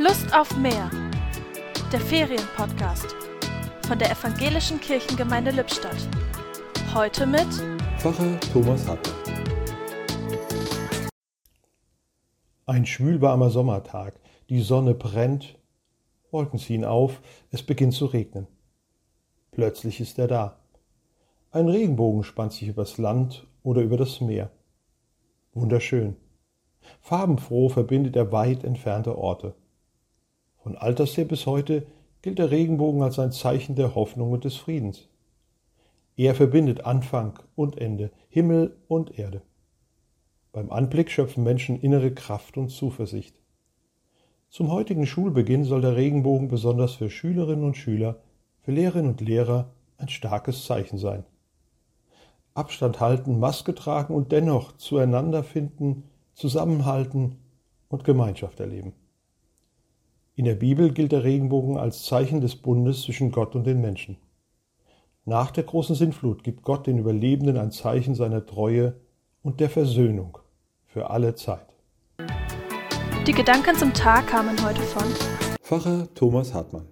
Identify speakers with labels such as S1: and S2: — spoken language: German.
S1: Lust auf mehr. Der Ferienpodcast von der Evangelischen Kirchengemeinde Lippstadt. Heute mit
S2: Pfarrer Thomas Hartmann. Ein schwülwarmer Sommertag. Die Sonne brennt, Wolken ziehen auf, es beginnt zu regnen. Plötzlich ist er da. Ein Regenbogen spannt sich übers Land oder über das Meer. Wunderschön. Farbenfroh verbindet er weit entfernte Orte. Von alters her bis heute gilt der Regenbogen als ein Zeichen der Hoffnung und des Friedens. Er verbindet Anfang und Ende, Himmel und Erde. Beim Anblick schöpfen Menschen innere Kraft und Zuversicht. Zum heutigen Schulbeginn soll der Regenbogen besonders für Schülerinnen und Schüler, für Lehrerinnen und Lehrer ein starkes Zeichen sein. Abstand halten, Maske tragen und dennoch zueinander finden, zusammenhalten und Gemeinschaft erleben. In der Bibel gilt der Regenbogen als Zeichen des Bundes zwischen Gott und den Menschen. Nach der großen Sintflut gibt Gott den Überlebenden ein Zeichen seiner Treue und der Versöhnung für alle Zeit.
S1: Die Gedanken zum Tag kamen heute von
S2: Pfarrer Thomas Hartmann.